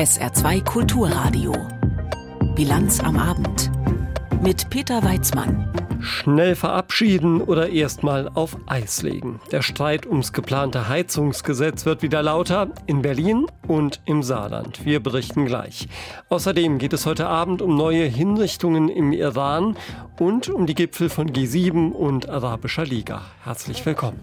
SR2 Kulturradio. Bilanz am Abend. Mit Peter Weizmann. Schnell verabschieden oder erstmal auf Eis legen. Der Streit ums geplante Heizungsgesetz wird wieder lauter in Berlin und im Saarland. Wir berichten gleich. Außerdem geht es heute Abend um neue Hinrichtungen im Iran und um die Gipfel von G7 und Arabischer Liga. Herzlich willkommen.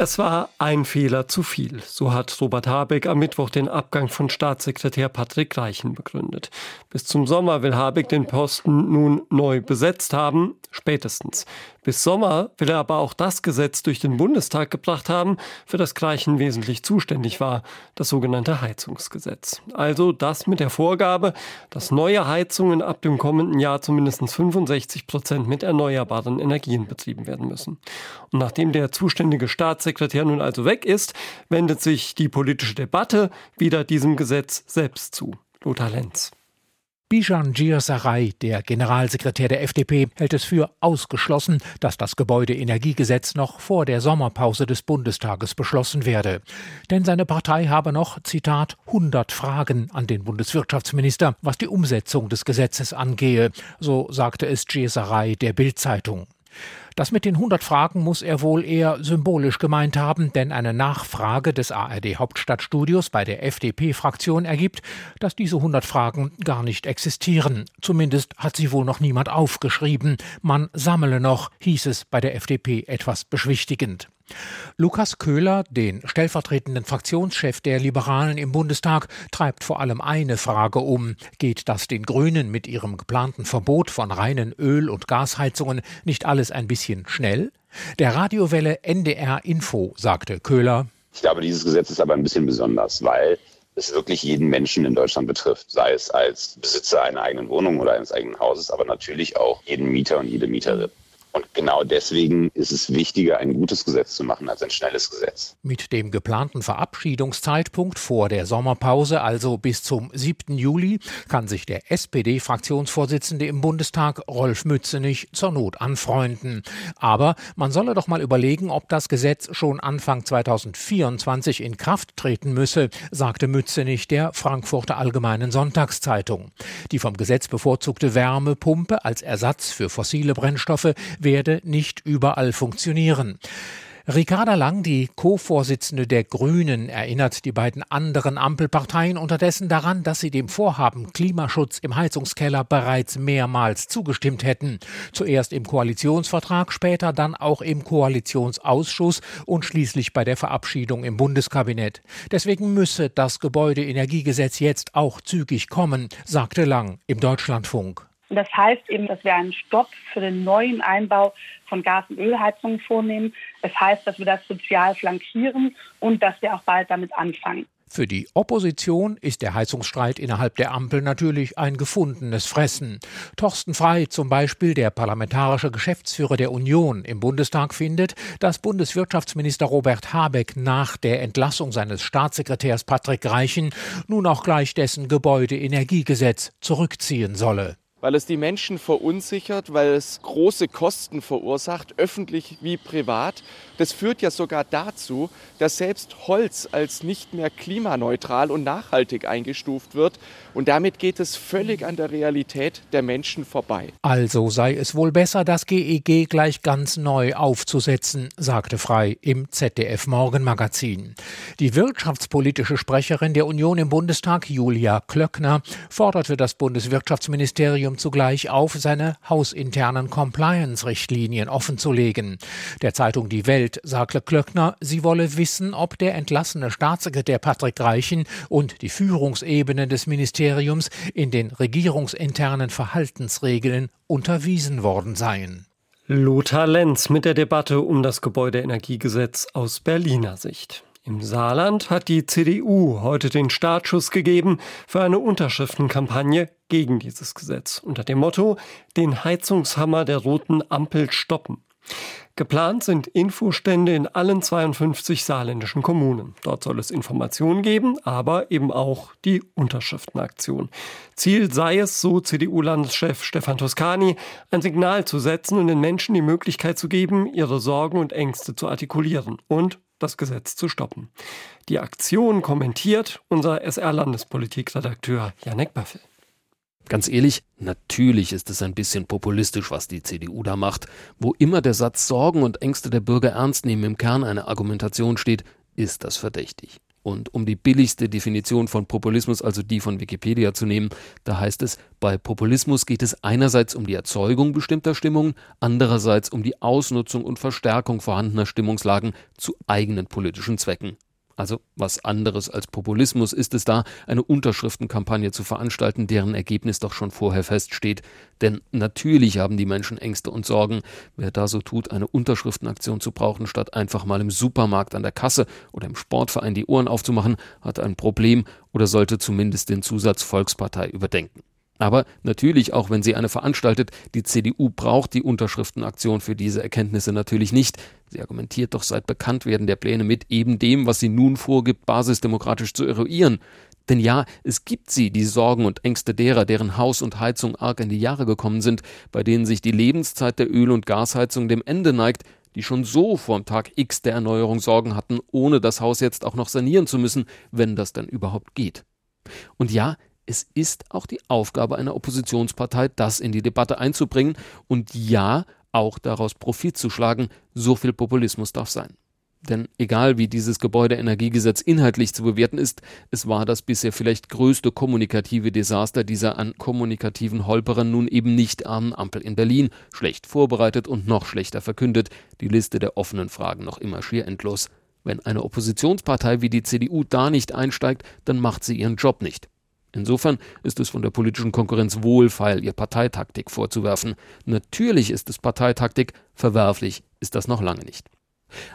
Es war ein Fehler zu viel. So hat Robert Habeck am Mittwoch den Abgang von Staatssekretär Patrick Reichen begründet. Bis zum Sommer will Habeck den Posten nun neu besetzt haben, spätestens. Bis Sommer will er aber auch das Gesetz durch den Bundestag gebracht haben, für das Gleichen wesentlich zuständig war, das sogenannte Heizungsgesetz. Also das mit der Vorgabe, dass neue Heizungen ab dem kommenden Jahr zumindest 65 Prozent mit erneuerbaren Energien betrieben werden müssen. Und nachdem der zuständige Staatssekretär nun also weg ist, wendet sich die politische Debatte wieder diesem Gesetz selbst zu. Lothar Lenz. Bijan Giersaray, der Generalsekretär der FDP, hält es für ausgeschlossen, dass das Gebäudeenergiegesetz noch vor der Sommerpause des Bundestages beschlossen werde. Denn seine Partei habe noch, Zitat, 100 Fragen an den Bundeswirtschaftsminister, was die Umsetzung des Gesetzes angehe, so sagte es Giersaray der Bildzeitung. Das mit den 100 Fragen muss er wohl eher symbolisch gemeint haben, denn eine Nachfrage des ARD Hauptstadtstudios bei der FDP-Fraktion ergibt, dass diese 100 Fragen gar nicht existieren. Zumindest hat sie wohl noch niemand aufgeschrieben. Man sammle noch, hieß es bei der FDP etwas beschwichtigend. Lukas Köhler, den stellvertretenden Fraktionschef der Liberalen im Bundestag, treibt vor allem eine Frage um. Geht das den Grünen mit ihrem geplanten Verbot von reinen Öl- und Gasheizungen nicht alles ein bisschen schnell? Der Radiowelle NDR Info sagte Köhler. Ich glaube, dieses Gesetz ist aber ein bisschen besonders, weil es wirklich jeden Menschen in Deutschland betrifft, sei es als Besitzer einer eigenen Wohnung oder eines eigenen Hauses, aber natürlich auch jeden Mieter und jede Mieterin. Und genau deswegen ist es wichtiger, ein gutes Gesetz zu machen als ein schnelles Gesetz. Mit dem geplanten Verabschiedungszeitpunkt vor der Sommerpause, also bis zum 7. Juli, kann sich der SPD-Fraktionsvorsitzende im Bundestag, Rolf Mützenich, zur Not anfreunden. Aber man solle doch mal überlegen, ob das Gesetz schon Anfang 2024 in Kraft treten müsse, sagte Mützenich der Frankfurter Allgemeinen Sonntagszeitung. Die vom Gesetz bevorzugte Wärmepumpe als Ersatz für fossile Brennstoffe werde nicht überall funktionieren. Ricarda Lang, die Co-Vorsitzende der Grünen, erinnert die beiden anderen Ampelparteien unterdessen daran, dass sie dem Vorhaben Klimaschutz im Heizungskeller bereits mehrmals zugestimmt hätten. Zuerst im Koalitionsvertrag, später dann auch im Koalitionsausschuss und schließlich bei der Verabschiedung im Bundeskabinett. Deswegen müsse das Gebäudeenergiegesetz jetzt auch zügig kommen, sagte Lang im Deutschlandfunk. Und das heißt eben, dass wir einen Stopp für den neuen Einbau von Gas- und Ölheizungen vornehmen. Es heißt, dass wir das sozial flankieren und dass wir auch bald damit anfangen. Für die Opposition ist der Heizungsstreit innerhalb der Ampel natürlich ein gefundenes Fressen. Torsten Frei, zum Beispiel der parlamentarische Geschäftsführer der Union im Bundestag, findet, dass Bundeswirtschaftsminister Robert Habeck nach der Entlassung seines Staatssekretärs Patrick Reichen nun auch gleich dessen Gebäudeenergiegesetz zurückziehen solle weil es die Menschen verunsichert, weil es große Kosten verursacht, öffentlich wie privat. Das führt ja sogar dazu, dass selbst Holz als nicht mehr klimaneutral und nachhaltig eingestuft wird. Und damit geht es völlig an der Realität der Menschen vorbei. Also sei es wohl besser, das GEG e gleich ganz neu aufzusetzen, sagte Frei im ZDF Morgenmagazin. Die wirtschaftspolitische Sprecherin der Union im Bundestag, Julia Klöckner, forderte das Bundeswirtschaftsministerium Ministerium zugleich auf, seine hausinternen Compliance-Richtlinien offenzulegen. Der Zeitung Die Welt sagte Klöckner, sie wolle wissen, ob der entlassene Staatssekretär Patrick Reichen und die Führungsebene des Ministeriums in den regierungsinternen Verhaltensregeln unterwiesen worden seien. Lothar Lenz mit der Debatte um das Gebäudeenergiegesetz aus Berliner Sicht. Im Saarland hat die CDU heute den Startschuss gegeben für eine Unterschriftenkampagne gegen dieses Gesetz unter dem Motto Den Heizungshammer der roten Ampel stoppen. Geplant sind Infostände in allen 52 saarländischen Kommunen. Dort soll es Informationen geben, aber eben auch die Unterschriftenaktion. Ziel sei es, so CDU-Landeschef Stefan Toscani, ein Signal zu setzen und den Menschen die Möglichkeit zu geben, ihre Sorgen und Ängste zu artikulieren und das Gesetz zu stoppen. Die Aktion kommentiert unser SR-Landespolitikredakteur Janek Böffel. Ganz ehrlich, natürlich ist es ein bisschen populistisch, was die CDU da macht. Wo immer der Satz Sorgen und Ängste der Bürger ernst nehmen im Kern einer Argumentation steht, ist das verdächtig. Und um die billigste Definition von Populismus, also die von Wikipedia zu nehmen, da heißt es, bei Populismus geht es einerseits um die Erzeugung bestimmter Stimmungen, andererseits um die Ausnutzung und Verstärkung vorhandener Stimmungslagen zu eigenen politischen Zwecken. Also was anderes als Populismus ist es da, eine Unterschriftenkampagne zu veranstalten, deren Ergebnis doch schon vorher feststeht. Denn natürlich haben die Menschen Ängste und Sorgen. Wer da so tut, eine Unterschriftenaktion zu brauchen, statt einfach mal im Supermarkt an der Kasse oder im Sportverein die Ohren aufzumachen, hat ein Problem oder sollte zumindest den Zusatz Volkspartei überdenken. Aber natürlich, auch wenn sie eine veranstaltet, die CDU braucht die Unterschriftenaktion für diese Erkenntnisse natürlich nicht. Sie argumentiert doch seit Bekanntwerden der Pläne mit eben dem, was sie nun vorgibt, basisdemokratisch zu eruieren. Denn ja, es gibt sie, die Sorgen und Ängste derer, deren Haus und Heizung arg in die Jahre gekommen sind, bei denen sich die Lebenszeit der Öl- und Gasheizung dem Ende neigt, die schon so vorm Tag X der Erneuerung Sorgen hatten, ohne das Haus jetzt auch noch sanieren zu müssen, wenn das dann überhaupt geht. Und ja, es ist auch die Aufgabe einer Oppositionspartei, das in die Debatte einzubringen und ja, auch daraus Profit zu schlagen, so viel Populismus darf sein. Denn egal wie dieses Gebäudeenergiegesetz inhaltlich zu bewerten ist, es war das bisher vielleicht größte kommunikative Desaster dieser an kommunikativen Holperern nun eben nicht armen Ampel in Berlin, schlecht vorbereitet und noch schlechter verkündet, die Liste der offenen Fragen noch immer schier endlos. Wenn eine Oppositionspartei wie die CDU da nicht einsteigt, dann macht sie ihren Job nicht. Insofern ist es von der politischen Konkurrenz wohlfeil, ihr Parteitaktik vorzuwerfen. Natürlich ist es Parteitaktik, verwerflich ist das noch lange nicht.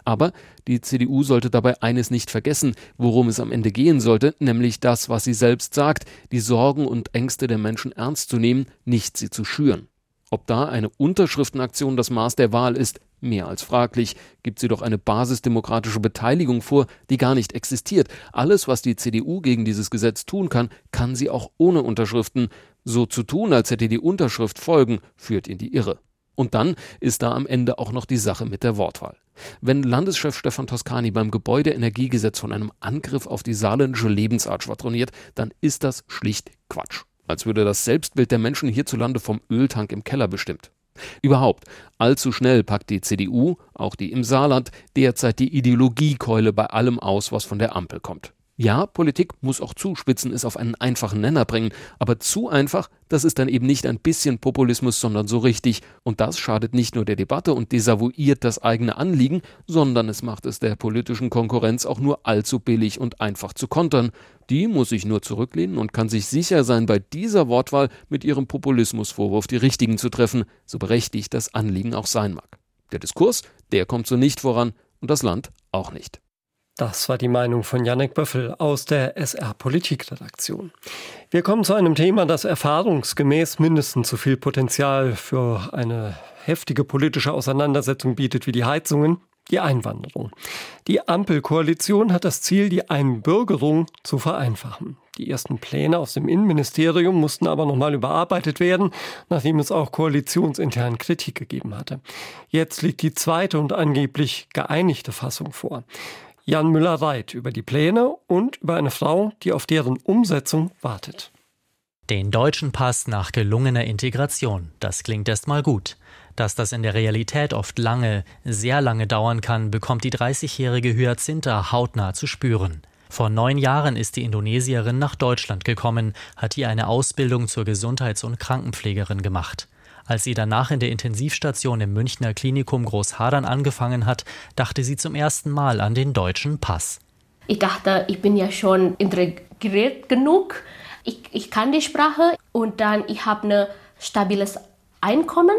Aber die CDU sollte dabei eines nicht vergessen, worum es am Ende gehen sollte, nämlich das, was sie selbst sagt, die Sorgen und Ängste der Menschen ernst zu nehmen, nicht sie zu schüren. Ob da eine Unterschriftenaktion das Maß der Wahl ist, mehr als fraglich. Gibt sie doch eine basisdemokratische Beteiligung vor, die gar nicht existiert. Alles, was die CDU gegen dieses Gesetz tun kann, kann sie auch ohne Unterschriften. So zu tun, als hätte die Unterschrift Folgen, führt in die Irre. Und dann ist da am Ende auch noch die Sache mit der Wortwahl. Wenn Landeschef Stefan Toscani beim Gebäudeenergiegesetz von einem Angriff auf die saarländische Lebensart schwadroniert, dann ist das schlicht Quatsch als würde das Selbstbild der Menschen hierzulande vom Öltank im Keller bestimmt. Überhaupt, allzu schnell packt die CDU, auch die im Saarland, derzeit die Ideologiekeule bei allem aus, was von der Ampel kommt. Ja, Politik muss auch zuspitzen, es auf einen einfachen Nenner bringen, aber zu einfach, das ist dann eben nicht ein bisschen Populismus, sondern so richtig. Und das schadet nicht nur der Debatte und desavouiert das eigene Anliegen, sondern es macht es der politischen Konkurrenz auch nur allzu billig und einfach zu kontern. Die muss sich nur zurücklehnen und kann sich sicher sein, bei dieser Wortwahl mit ihrem Populismusvorwurf die richtigen zu treffen, so berechtigt das Anliegen auch sein mag. Der Diskurs, der kommt so nicht voran und das Land auch nicht. Das war die Meinung von Janek Böffel aus der SR Politikredaktion. Wir kommen zu einem Thema, das erfahrungsgemäß mindestens so viel Potenzial für eine heftige politische Auseinandersetzung bietet wie die Heizungen, die Einwanderung. Die Ampelkoalition hat das Ziel, die Einbürgerung zu vereinfachen. Die ersten Pläne aus dem Innenministerium mussten aber nochmal überarbeitet werden, nachdem es auch koalitionsintern Kritik gegeben hatte. Jetzt liegt die zweite und angeblich geeinigte Fassung vor. Jan Müller-Reit über die Pläne und über eine Frau, die auf deren Umsetzung wartet. Den deutschen Pass nach gelungener Integration. Das klingt erstmal gut. Dass das in der Realität oft lange, sehr lange dauern kann, bekommt die 30-jährige Hyacintha hautnah zu spüren. Vor neun Jahren ist die Indonesierin nach Deutschland gekommen, hat hier eine Ausbildung zur Gesundheits- und Krankenpflegerin gemacht. Als sie danach in der Intensivstation im Münchner Klinikum Großhadern angefangen hat, dachte sie zum ersten Mal an den deutschen Pass. Ich dachte, ich bin ja schon integriert genug. Ich, ich kann die Sprache und dann ich habe ein stabiles Einkommen.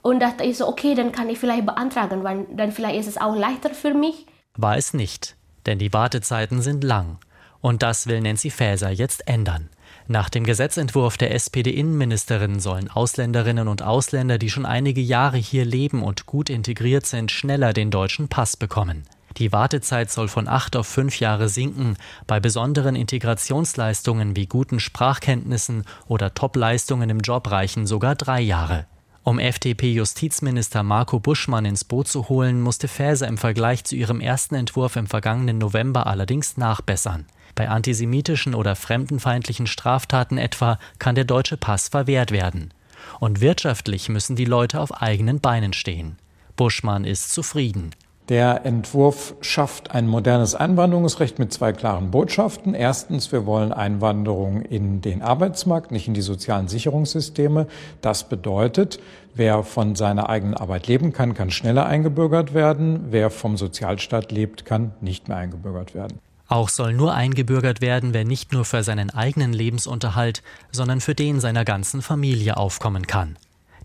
Und dachte ich so, okay, dann kann ich vielleicht beantragen, weil dann vielleicht ist es auch leichter für mich. War es nicht, denn die Wartezeiten sind lang. Und das will Nancy Faeser jetzt ändern. Nach dem Gesetzentwurf der SPD-Innenministerin sollen Ausländerinnen und Ausländer, die schon einige Jahre hier leben und gut integriert sind, schneller den deutschen Pass bekommen. Die Wartezeit soll von acht auf fünf Jahre sinken. Bei besonderen Integrationsleistungen wie guten Sprachkenntnissen oder Topleistungen im Job reichen sogar drei Jahre. Um FDP-Justizminister Marco Buschmann ins Boot zu holen, musste Faeser im Vergleich zu ihrem ersten Entwurf im vergangenen November allerdings nachbessern. Bei antisemitischen oder fremdenfeindlichen Straftaten etwa kann der deutsche Pass verwehrt werden. Und wirtschaftlich müssen die Leute auf eigenen Beinen stehen. Buschmann ist zufrieden. Der Entwurf schafft ein modernes Einwanderungsrecht mit zwei klaren Botschaften. Erstens, wir wollen Einwanderung in den Arbeitsmarkt, nicht in die sozialen Sicherungssysteme. Das bedeutet, wer von seiner eigenen Arbeit leben kann, kann schneller eingebürgert werden. Wer vom Sozialstaat lebt, kann nicht mehr eingebürgert werden. Auch soll nur eingebürgert werden, wer nicht nur für seinen eigenen Lebensunterhalt, sondern für den seiner ganzen Familie aufkommen kann.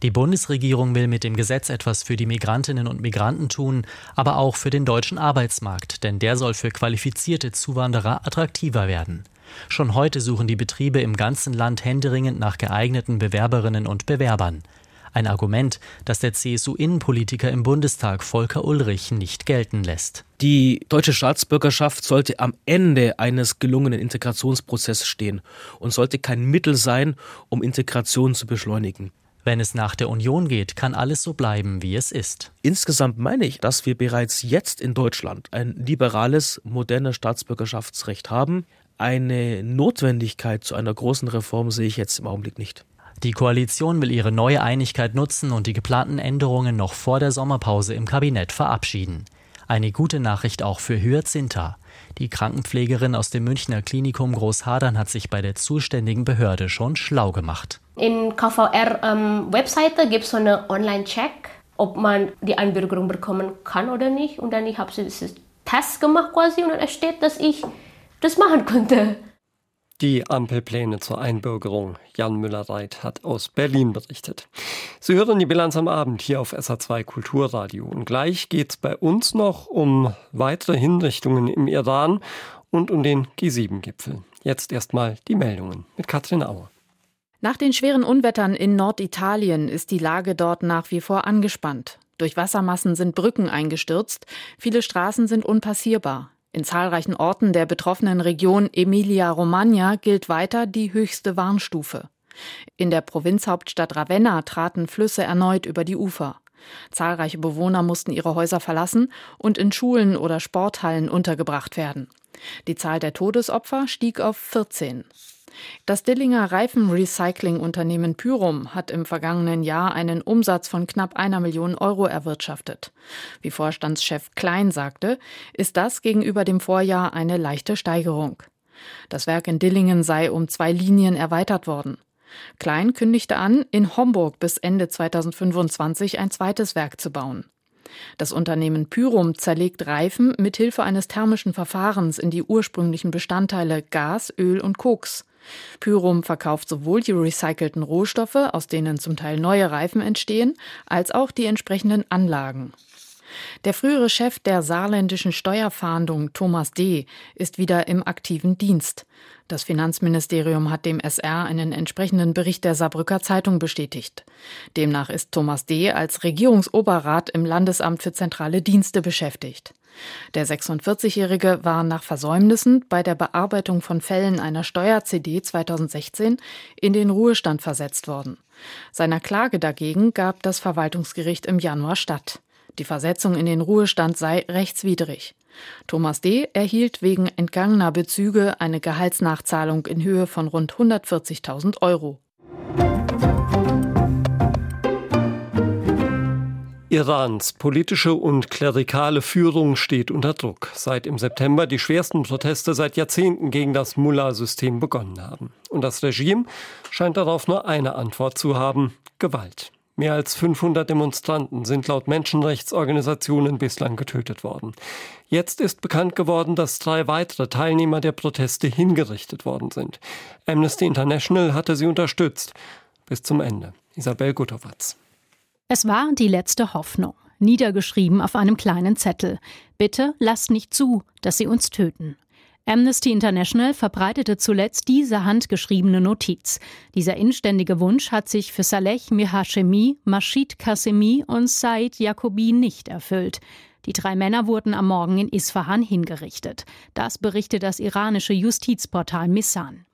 Die Bundesregierung will mit dem Gesetz etwas für die Migrantinnen und Migranten tun, aber auch für den deutschen Arbeitsmarkt, denn der soll für qualifizierte Zuwanderer attraktiver werden. Schon heute suchen die Betriebe im ganzen Land händeringend nach geeigneten Bewerberinnen und Bewerbern. Ein Argument, das der CSU-Innenpolitiker im Bundestag Volker Ulrich nicht gelten lässt. Die deutsche Staatsbürgerschaft sollte am Ende eines gelungenen Integrationsprozesses stehen und sollte kein Mittel sein, um Integration zu beschleunigen. Wenn es nach der Union geht, kann alles so bleiben, wie es ist. Insgesamt meine ich, dass wir bereits jetzt in Deutschland ein liberales, modernes Staatsbürgerschaftsrecht haben. Eine Notwendigkeit zu einer großen Reform sehe ich jetzt im Augenblick nicht. Die Koalition will ihre neue Einigkeit nutzen und die geplanten Änderungen noch vor der Sommerpause im Kabinett verabschieden. Eine gute Nachricht auch für Hyacintha. Die Krankenpflegerin aus dem Münchner Klinikum Großhadern hat sich bei der zuständigen Behörde schon schlau gemacht. In KVR-Webseite ähm, gibt es so eine Online-Check, ob man die Einbürgerung bekommen kann oder nicht. Und dann ich habe so diesen Test gemacht quasi und dann steht, dass ich das machen könnte. Die Ampelpläne zur Einbürgerung. Jan Müller-Reit hat aus Berlin berichtet. Sie hören die Bilanz am Abend hier auf SA2 Kulturradio. Und gleich geht es bei uns noch um weitere Hinrichtungen im Iran und um den G7-Gipfel. Jetzt erstmal die Meldungen mit Katrin Auer. Nach den schweren Unwettern in Norditalien ist die Lage dort nach wie vor angespannt. Durch Wassermassen sind Brücken eingestürzt, viele Straßen sind unpassierbar. In zahlreichen Orten der betroffenen Region Emilia-Romagna gilt weiter die höchste Warnstufe. In der Provinzhauptstadt Ravenna traten Flüsse erneut über die Ufer. Zahlreiche Bewohner mussten ihre Häuser verlassen und in Schulen oder Sporthallen untergebracht werden. Die Zahl der Todesopfer stieg auf 14. Das Dillinger Reifenrecycling-Unternehmen Pyrum hat im vergangenen Jahr einen Umsatz von knapp einer Million Euro erwirtschaftet. Wie Vorstandschef Klein sagte, ist das gegenüber dem Vorjahr eine leichte Steigerung. Das Werk in Dillingen sei um zwei Linien erweitert worden. Klein kündigte an, in Homburg bis Ende 2025 ein zweites Werk zu bauen. Das Unternehmen Pyrum zerlegt Reifen mit Hilfe eines thermischen Verfahrens in die ursprünglichen Bestandteile Gas, Öl und Koks. Pyrum verkauft sowohl die recycelten Rohstoffe, aus denen zum Teil neue Reifen entstehen, als auch die entsprechenden Anlagen. Der frühere Chef der saarländischen Steuerfahndung, Thomas D., ist wieder im aktiven Dienst. Das Finanzministerium hat dem SR einen entsprechenden Bericht der Saarbrücker Zeitung bestätigt. Demnach ist Thomas D. als Regierungsoberrat im Landesamt für zentrale Dienste beschäftigt. Der 46-Jährige war nach Versäumnissen bei der Bearbeitung von Fällen einer Steuer-CD 2016 in den Ruhestand versetzt worden. Seiner Klage dagegen gab das Verwaltungsgericht im Januar statt. Die Versetzung in den Ruhestand sei rechtswidrig. Thomas D. erhielt wegen entgangener Bezüge eine Gehaltsnachzahlung in Höhe von rund 140.000 Euro. Irans politische und klerikale Führung steht unter Druck, seit im September die schwersten Proteste seit Jahrzehnten gegen das Mullah-System begonnen haben. Und das Regime scheint darauf nur eine Antwort zu haben, Gewalt. Mehr als 500 Demonstranten sind laut Menschenrechtsorganisationen bislang getötet worden. Jetzt ist bekannt geworden, dass drei weitere Teilnehmer der Proteste hingerichtet worden sind. Amnesty International hatte sie unterstützt. Bis zum Ende. Isabel Gutowatz. Es war die letzte Hoffnung, niedergeschrieben auf einem kleinen Zettel. Bitte lasst nicht zu, dass sie uns töten. Amnesty International verbreitete zuletzt diese handgeschriebene Notiz. Dieser inständige Wunsch hat sich für Saleh Mihashemi, Mashid Kasemi und Said Jacobi nicht erfüllt. Die drei Männer wurden am Morgen in Isfahan hingerichtet. Das berichtet das iranische Justizportal Missan.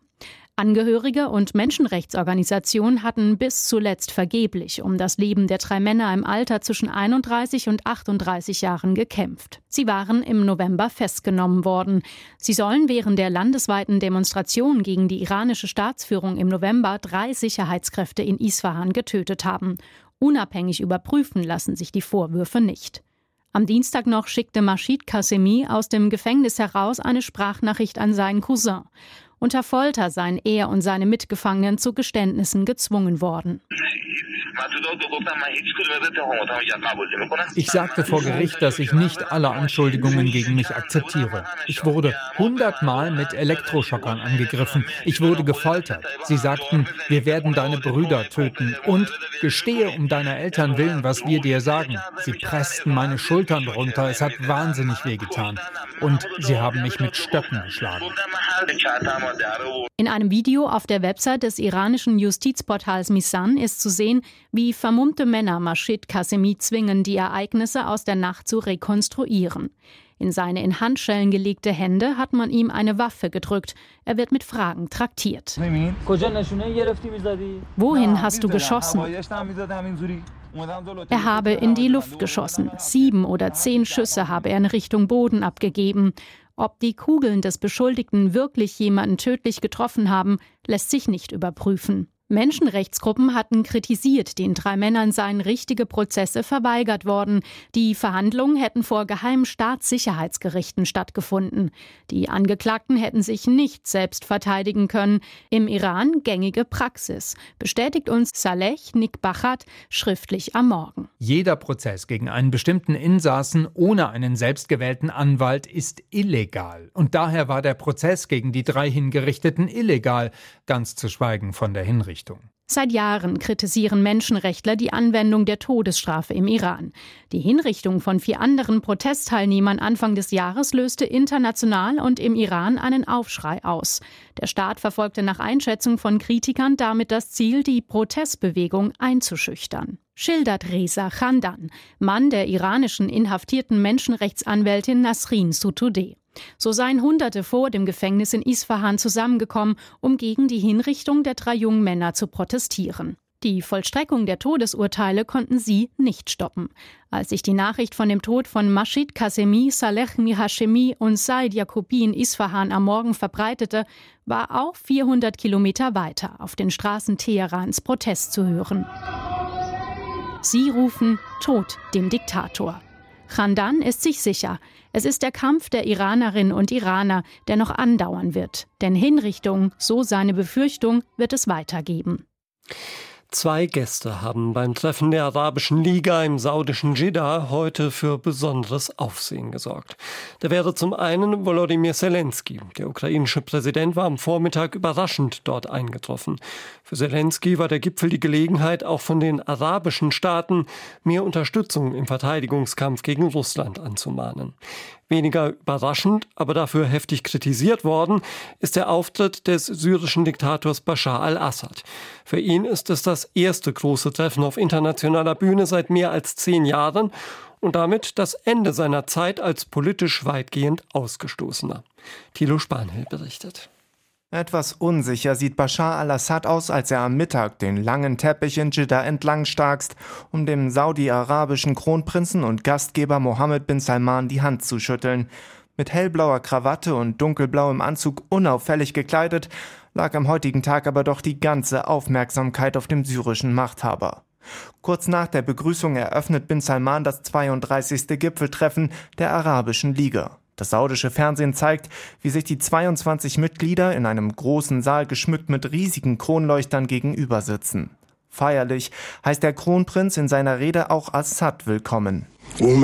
Angehörige und Menschenrechtsorganisationen hatten bis zuletzt vergeblich um das Leben der drei Männer im Alter zwischen 31 und 38 Jahren gekämpft. Sie waren im November festgenommen worden. Sie sollen während der landesweiten Demonstration gegen die iranische Staatsführung im November drei Sicherheitskräfte in Isfahan getötet haben. Unabhängig überprüfen lassen sich die Vorwürfe nicht. Am Dienstag noch schickte Mashid Kasemi aus dem Gefängnis heraus eine Sprachnachricht an seinen Cousin. Unter Folter seien er und seine Mitgefangenen zu Geständnissen gezwungen worden. Ich sagte vor Gericht, dass ich nicht alle Anschuldigungen gegen mich akzeptiere. Ich wurde hundertmal mit Elektroschockern angegriffen. Ich wurde gefoltert. Sie sagten, wir werden deine Brüder töten und gestehe um deiner Eltern willen, was wir dir sagen. Sie pressten meine Schultern runter. Es hat wahnsinnig wehgetan. Und sie haben mich mit Stöcken geschlagen. In einem Video auf der Website des iranischen Justizportals Misan ist zu sehen, wie vermummte Männer Mashid Kasemi zwingen, die Ereignisse aus der Nacht zu rekonstruieren. In seine in Handschellen gelegte Hände hat man ihm eine Waffe gedrückt. Er wird mit Fragen traktiert. Wohin hast du geschossen? Er habe in die Luft geschossen. Sieben oder zehn Schüsse habe er in Richtung Boden abgegeben. Ob die Kugeln des Beschuldigten wirklich jemanden tödlich getroffen haben, lässt sich nicht überprüfen. Menschenrechtsgruppen hatten kritisiert, den drei Männern seien richtige Prozesse verweigert worden. Die Verhandlungen hätten vor geheimen Staatssicherheitsgerichten stattgefunden. Die Angeklagten hätten sich nicht selbst verteidigen können. Im Iran gängige Praxis, bestätigt uns Saleh Nikbachat schriftlich am Morgen. Jeder Prozess gegen einen bestimmten Insassen ohne einen selbstgewählten Anwalt ist illegal. Und daher war der Prozess gegen die drei Hingerichteten illegal, ganz zu schweigen von der Hinrichtung. Richtung. Seit Jahren kritisieren Menschenrechtler die Anwendung der Todesstrafe im Iran. Die Hinrichtung von vier anderen Protestteilnehmern Anfang des Jahres löste international und im Iran einen Aufschrei aus. Der Staat verfolgte nach Einschätzung von Kritikern damit das Ziel, die Protestbewegung einzuschüchtern. Schildert Reza Khandan, Mann der iranischen inhaftierten Menschenrechtsanwältin Nasrin Sotoudeh. So seien Hunderte vor dem Gefängnis in Isfahan zusammengekommen, um gegen die Hinrichtung der drei jungen Männer zu protestieren. Die Vollstreckung der Todesurteile konnten sie nicht stoppen. Als sich die Nachricht von dem Tod von Mashid Kasemi, Saleh Mihashemi und Said Jacobi in Isfahan am Morgen verbreitete, war auch 400 Kilometer weiter auf den Straßen Teherans Protest zu hören. Sie rufen Tod dem Diktator. Khandan ist sich sicher, es ist der Kampf der Iranerinnen und Iraner, der noch andauern wird. Denn Hinrichtung, so seine Befürchtung, wird es weitergeben. Zwei Gäste haben beim Treffen der Arabischen Liga im saudischen Jeddah heute für besonderes Aufsehen gesorgt. Da wäre zum einen Volodymyr Zelensky. Der ukrainische Präsident war am Vormittag überraschend dort eingetroffen. Für Zelensky war der Gipfel die Gelegenheit, auch von den arabischen Staaten mehr Unterstützung im Verteidigungskampf gegen Russland anzumahnen. Weniger überraschend, aber dafür heftig kritisiert worden, ist der Auftritt des syrischen Diktators Bashar al-Assad. Für ihn ist es das erste große Treffen auf internationaler Bühne seit mehr als zehn Jahren und damit das Ende seiner Zeit als politisch weitgehend Ausgestoßener. Thilo Spanhill berichtet. Etwas unsicher sieht Bashar al-Assad aus, als er am Mittag den langen Teppich in Jeddah entlang starkst, um dem saudi-arabischen Kronprinzen und Gastgeber Mohammed bin Salman die Hand zu schütteln. Mit hellblauer Krawatte und dunkelblauem Anzug unauffällig gekleidet, lag am heutigen Tag aber doch die ganze Aufmerksamkeit auf dem syrischen Machthaber. Kurz nach der Begrüßung eröffnet bin Salman das 32. Gipfeltreffen der Arabischen Liga. Das saudische Fernsehen zeigt, wie sich die 22 Mitglieder in einem großen Saal geschmückt mit riesigen Kronleuchtern gegenüber sitzen. Feierlich heißt der Kronprinz in seiner Rede auch Assad willkommen. Wir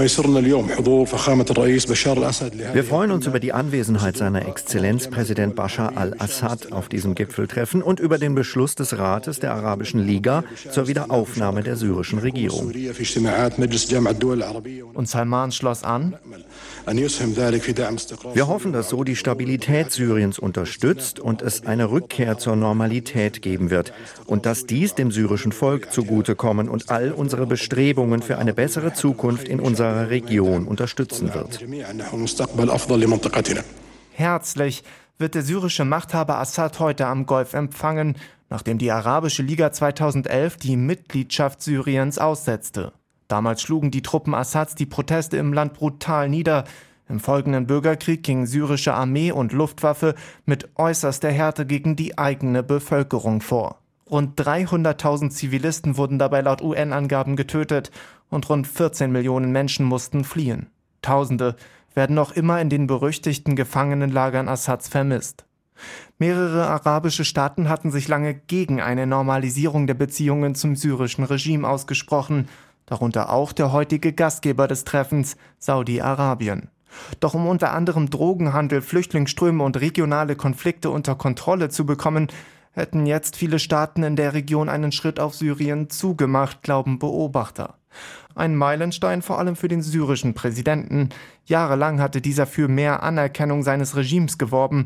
freuen uns über die Anwesenheit seiner Exzellenz Präsident Bashar al-Assad auf diesem Gipfeltreffen und über den Beschluss des Rates der Arabischen Liga zur Wiederaufnahme der syrischen Regierung. Und Salman schloss an, wir hoffen, dass so die Stabilität Syriens unterstützt und es eine Rückkehr zur Normalität geben wird und dass dies dem syrischen Volk zugutekommen und all unsere Bestrebungen für eine bessere Zukunft in unserer Region unterstützen wird. Herzlich wird der syrische Machthaber Assad heute am Golf empfangen, nachdem die Arabische Liga 2011 die Mitgliedschaft Syriens aussetzte. Damals schlugen die Truppen Assads die Proteste im Land brutal nieder. Im folgenden Bürgerkrieg ging syrische Armee und Luftwaffe mit äußerster Härte gegen die eigene Bevölkerung vor. Rund 300.000 Zivilisten wurden dabei laut UN-Angaben getötet und rund 14 Millionen Menschen mussten fliehen. Tausende werden noch immer in den berüchtigten Gefangenenlagern Assads vermisst. Mehrere arabische Staaten hatten sich lange gegen eine Normalisierung der Beziehungen zum syrischen Regime ausgesprochen darunter auch der heutige Gastgeber des Treffens, Saudi-Arabien. Doch um unter anderem Drogenhandel, Flüchtlingsströme und regionale Konflikte unter Kontrolle zu bekommen, hätten jetzt viele Staaten in der Region einen Schritt auf Syrien zugemacht, glauben Beobachter. Ein Meilenstein vor allem für den syrischen Präsidenten. Jahrelang hatte dieser für mehr Anerkennung seines Regimes geworben,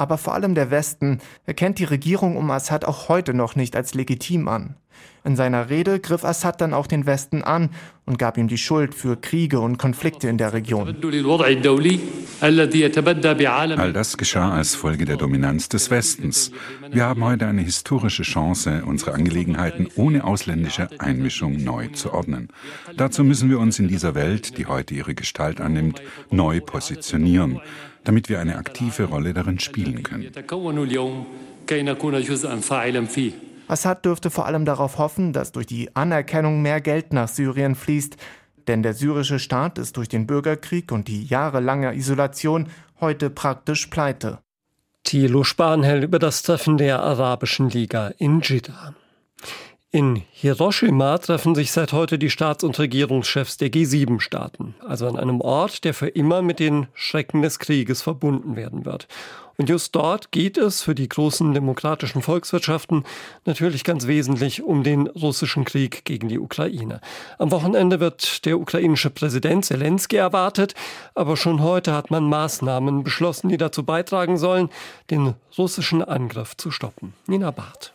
aber vor allem der Westen erkennt die Regierung um Assad auch heute noch nicht als legitim an. In seiner Rede griff Assad dann auch den Westen an und gab ihm die Schuld für Kriege und Konflikte in der Region. All das geschah als Folge der Dominanz des Westens. Wir haben heute eine historische Chance, unsere Angelegenheiten ohne ausländische Einmischung neu zu ordnen. Dazu müssen wir uns in dieser Welt, die heute ihre Gestalt annimmt, neu positionieren, damit wir eine aktive Rolle darin spielen können. Assad dürfte vor allem darauf hoffen, dass durch die Anerkennung mehr Geld nach Syrien fließt, denn der syrische Staat ist durch den Bürgerkrieg und die jahrelange Isolation heute praktisch pleite. Thilo Spanhell über das Treffen der Arabischen Liga in Jeddah. In Hiroshima treffen sich seit heute die Staats- und Regierungschefs der G7-Staaten, also an einem Ort, der für immer mit den Schrecken des Krieges verbunden werden wird. Und just dort geht es für die großen demokratischen Volkswirtschaften natürlich ganz wesentlich um den russischen Krieg gegen die Ukraine. Am Wochenende wird der ukrainische Präsident Zelensky erwartet, aber schon heute hat man Maßnahmen beschlossen, die dazu beitragen sollen, den russischen Angriff zu stoppen. Nina Barth.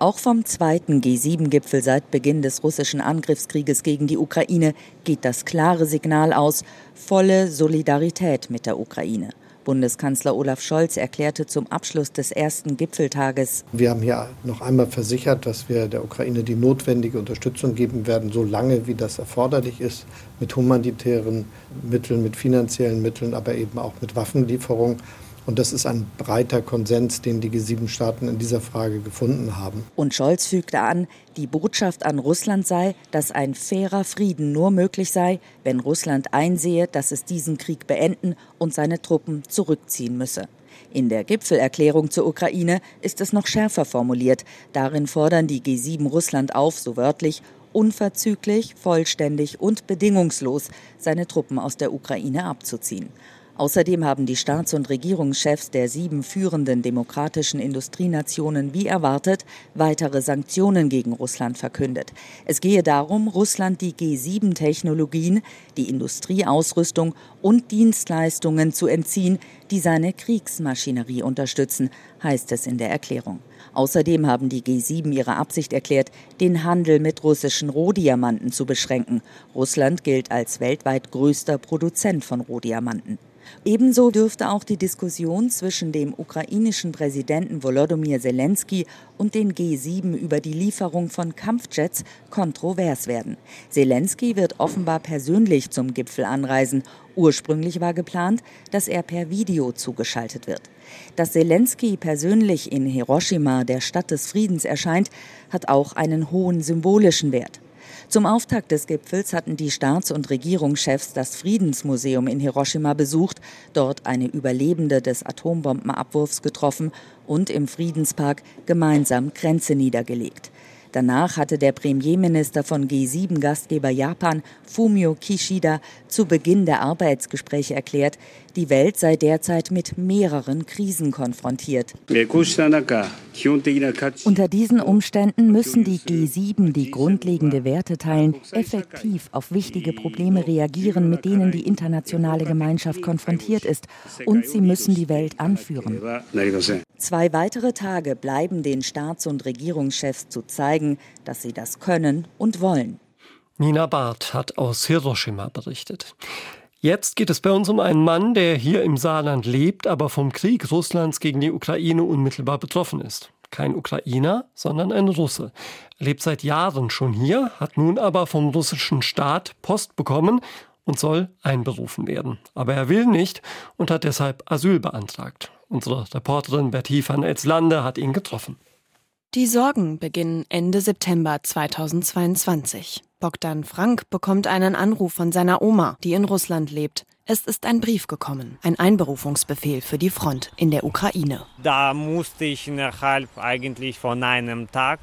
Auch vom zweiten G7-Gipfel seit Beginn des russischen Angriffskrieges gegen die Ukraine geht das klare Signal aus, volle Solidarität mit der Ukraine. Bundeskanzler Olaf Scholz erklärte zum Abschluss des ersten Gipfeltages. Wir haben hier noch einmal versichert, dass wir der Ukraine die notwendige Unterstützung geben werden, so lange wie das erforderlich ist, mit humanitären Mitteln, mit finanziellen Mitteln, aber eben auch mit Waffenlieferungen. Und das ist ein breiter Konsens, den die G7-Staaten in dieser Frage gefunden haben. Und Scholz fügte an, die Botschaft an Russland sei, dass ein fairer Frieden nur möglich sei, wenn Russland einsehe, dass es diesen Krieg beenden und seine Truppen zurückziehen müsse. In der Gipfelerklärung zur Ukraine ist es noch schärfer formuliert. Darin fordern die G7 Russland auf, so wörtlich, unverzüglich, vollständig und bedingungslos seine Truppen aus der Ukraine abzuziehen. Außerdem haben die Staats- und Regierungschefs der sieben führenden demokratischen Industrienationen wie erwartet weitere Sanktionen gegen Russland verkündet. Es gehe darum, Russland die G7-Technologien, die Industrieausrüstung und Dienstleistungen zu entziehen, die seine Kriegsmaschinerie unterstützen, heißt es in der Erklärung. Außerdem haben die G7 ihre Absicht erklärt, den Handel mit russischen Rohdiamanten zu beschränken. Russland gilt als weltweit größter Produzent von Rohdiamanten. Ebenso dürfte auch die Diskussion zwischen dem ukrainischen Präsidenten Volodymyr Zelensky und den G7 über die Lieferung von Kampfjets kontrovers werden. Zelensky wird offenbar persönlich zum Gipfel anreisen. Ursprünglich war geplant, dass er per Video zugeschaltet wird. Dass Zelensky persönlich in Hiroshima, der Stadt des Friedens, erscheint, hat auch einen hohen symbolischen Wert. Zum Auftakt des Gipfels hatten die Staats- und Regierungschefs das Friedensmuseum in Hiroshima besucht, dort eine Überlebende des Atombombenabwurfs getroffen und im Friedenspark gemeinsam Grenze niedergelegt. Danach hatte der Premierminister von G7-Gastgeber Japan, Fumio Kishida, zu Beginn der Arbeitsgespräche erklärt, die Welt sei derzeit mit mehreren Krisen konfrontiert. Unter diesen Umständen müssen die G7, die grundlegende Werte teilen, effektiv auf wichtige Probleme reagieren, mit denen die internationale Gemeinschaft konfrontiert ist. Und sie müssen die Welt anführen. Zwei weitere Tage bleiben den Staats- und Regierungschefs zu zeigen, dass sie das können und wollen. Nina Barth hat aus Hiroshima berichtet. Jetzt geht es bei uns um einen Mann, der hier im Saarland lebt, aber vom Krieg Russlands gegen die Ukraine unmittelbar betroffen ist. Kein Ukrainer, sondern ein Russe. Er lebt seit Jahren schon hier, hat nun aber vom russischen Staat Post bekommen und soll einberufen werden. Aber er will nicht und hat deshalb Asyl beantragt. Unsere Reporterin Betty van Elslande hat ihn getroffen. Die Sorgen beginnen Ende September 2022. Bogdan Frank bekommt einen Anruf von seiner Oma, die in Russland lebt. Es ist ein Brief gekommen, ein Einberufungsbefehl für die Front in der Ukraine. Da musste ich innerhalb eigentlich von einem Tag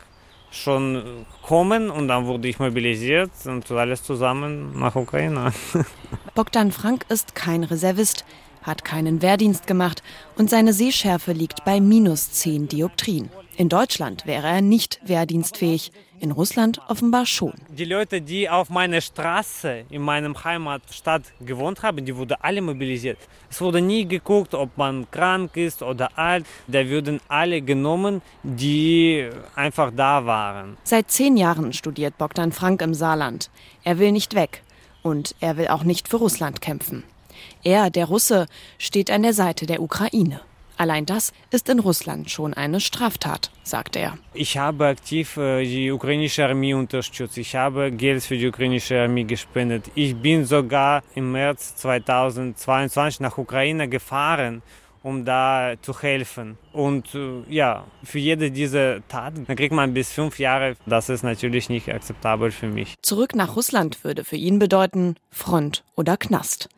schon kommen und dann wurde ich mobilisiert und alles zusammen nach Ukraine. Bogdan Frank ist kein Reservist, hat keinen Wehrdienst gemacht und seine Sehschärfe liegt bei minus 10 Dioptrien. In Deutschland wäre er nicht wehrdienstfähig, in Russland offenbar schon. Die Leute, die auf meiner Straße in meinem Heimatstadt gewohnt haben, die wurden alle mobilisiert. Es wurde nie geguckt, ob man krank ist oder alt. Da würden alle genommen, die einfach da waren. Seit zehn Jahren studiert Bogdan Frank im Saarland. Er will nicht weg und er will auch nicht für Russland kämpfen. Er, der Russe, steht an der Seite der Ukraine. Allein das ist in Russland schon eine Straftat, sagt er. Ich habe aktiv äh, die ukrainische Armee unterstützt. Ich habe Geld für die ukrainische Armee gespendet. Ich bin sogar im März 2022 nach Ukraine gefahren um da zu helfen. Und äh, ja, für jede dieser Taten kriegt man bis fünf Jahre. Das ist natürlich nicht akzeptabel für mich. Zurück nach Russland würde für ihn bedeuten Front oder Knast.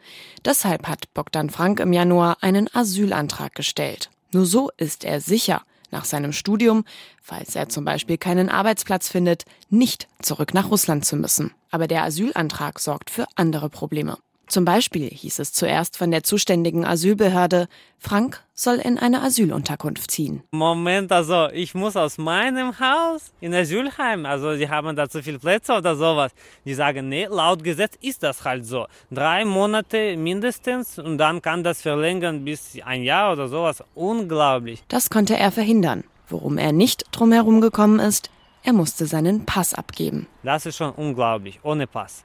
Deshalb hat Bogdan Frank im Januar einen Asylantrag gestellt. Nur so ist er sicher, nach seinem Studium, falls er zum Beispiel keinen Arbeitsplatz findet, nicht zurück nach Russland zu müssen. Aber der Asylantrag sorgt für andere Probleme. Zum Beispiel hieß es zuerst von der zuständigen Asylbehörde, Frank soll in eine Asylunterkunft ziehen. Moment, also ich muss aus meinem Haus in Asylheim, also die haben da zu viele Plätze oder sowas. Die sagen, nee, laut Gesetz ist das halt so. Drei Monate mindestens und dann kann das verlängern bis ein Jahr oder sowas. Unglaublich. Das konnte er verhindern. Worum er nicht drumherum gekommen ist, er musste seinen Pass abgeben. Das ist schon unglaublich, ohne Pass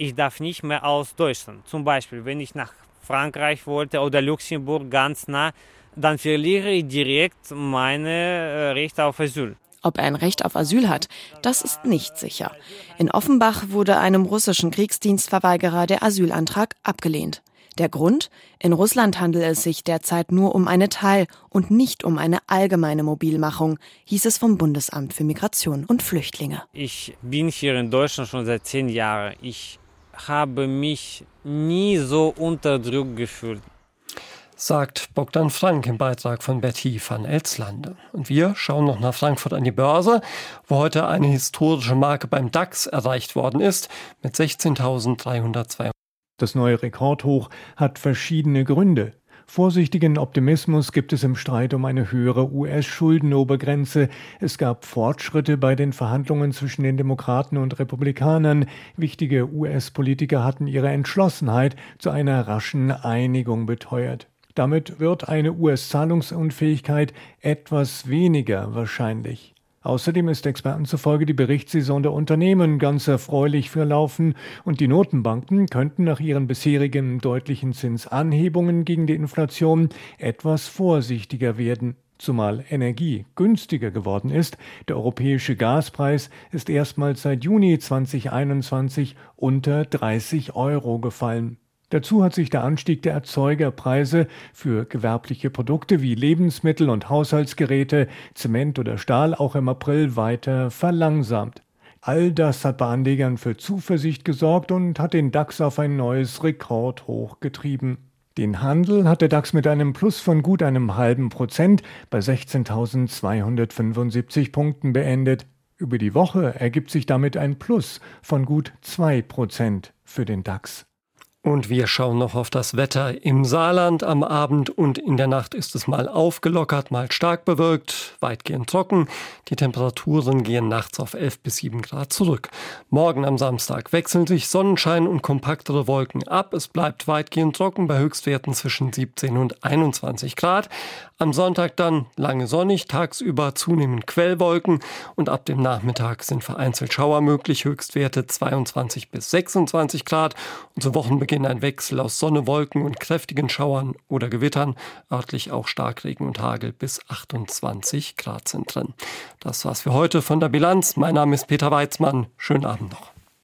ich darf nicht mehr aus Deutschland. Zum Beispiel, wenn ich nach Frankreich wollte oder Luxemburg ganz nah, dann verliere ich direkt meine äh, Rechte auf Asyl. Ob er ein Recht auf Asyl hat, das ist nicht sicher. In Offenbach wurde einem russischen Kriegsdienstverweigerer der Asylantrag abgelehnt. Der Grund? In Russland handelt es sich derzeit nur um eine Teil- und nicht um eine allgemeine Mobilmachung, hieß es vom Bundesamt für Migration und Flüchtlinge. Ich bin hier in Deutschland schon seit zehn Jahren. Ich habe mich nie so unter Druck gefühlt. Sagt Bogdan Frank im Beitrag von Betty van Elslande. Und wir schauen noch nach Frankfurt an die Börse, wo heute eine historische Marke beim DAX erreicht worden ist mit 16.302. Das neue Rekordhoch hat verschiedene Gründe. Vorsichtigen Optimismus gibt es im Streit um eine höhere US-Schuldenobergrenze. Es gab Fortschritte bei den Verhandlungen zwischen den Demokraten und Republikanern. Wichtige US-Politiker hatten ihre Entschlossenheit zu einer raschen Einigung beteuert. Damit wird eine US-Zahlungsunfähigkeit etwas weniger wahrscheinlich. Außerdem ist Experten zufolge die Berichtssaison der Unternehmen ganz erfreulich verlaufen und die Notenbanken könnten nach ihren bisherigen deutlichen Zinsanhebungen gegen die Inflation etwas vorsichtiger werden. Zumal Energie günstiger geworden ist. Der europäische Gaspreis ist erstmals seit Juni 2021 unter 30 Euro gefallen. Dazu hat sich der Anstieg der Erzeugerpreise für gewerbliche Produkte wie Lebensmittel und Haushaltsgeräte, Zement oder Stahl auch im April weiter verlangsamt. All das hat bei Anlegern für Zuversicht gesorgt und hat den DAX auf ein neues Rekordhoch getrieben. Den Handel hat der DAX mit einem Plus von gut einem halben Prozent bei 16.275 Punkten beendet. Über die Woche ergibt sich damit ein Plus von gut 2 Prozent für den DAX. Und wir schauen noch auf das Wetter im Saarland. Am Abend und in der Nacht ist es mal aufgelockert, mal stark bewölkt, weitgehend trocken. Die Temperaturen gehen nachts auf 11 bis 7 Grad zurück. Morgen am Samstag wechseln sich Sonnenschein und kompaktere Wolken ab. Es bleibt weitgehend trocken bei Höchstwerten zwischen 17 und 21 Grad. Am Sonntag dann lange sonnig, tagsüber zunehmend Quellwolken und ab dem Nachmittag sind vereinzelt Schauer möglich. Höchstwerte 22 bis 26 Grad und zu Wochenbeginn Beginn ein Wechsel aus Sonne, Wolken und kräftigen Schauern oder Gewittern, örtlich auch Starkregen und Hagel bis 28 Grad sind drin. Das war's für heute von der Bilanz. Mein Name ist Peter Weizmann. Schönen Abend noch.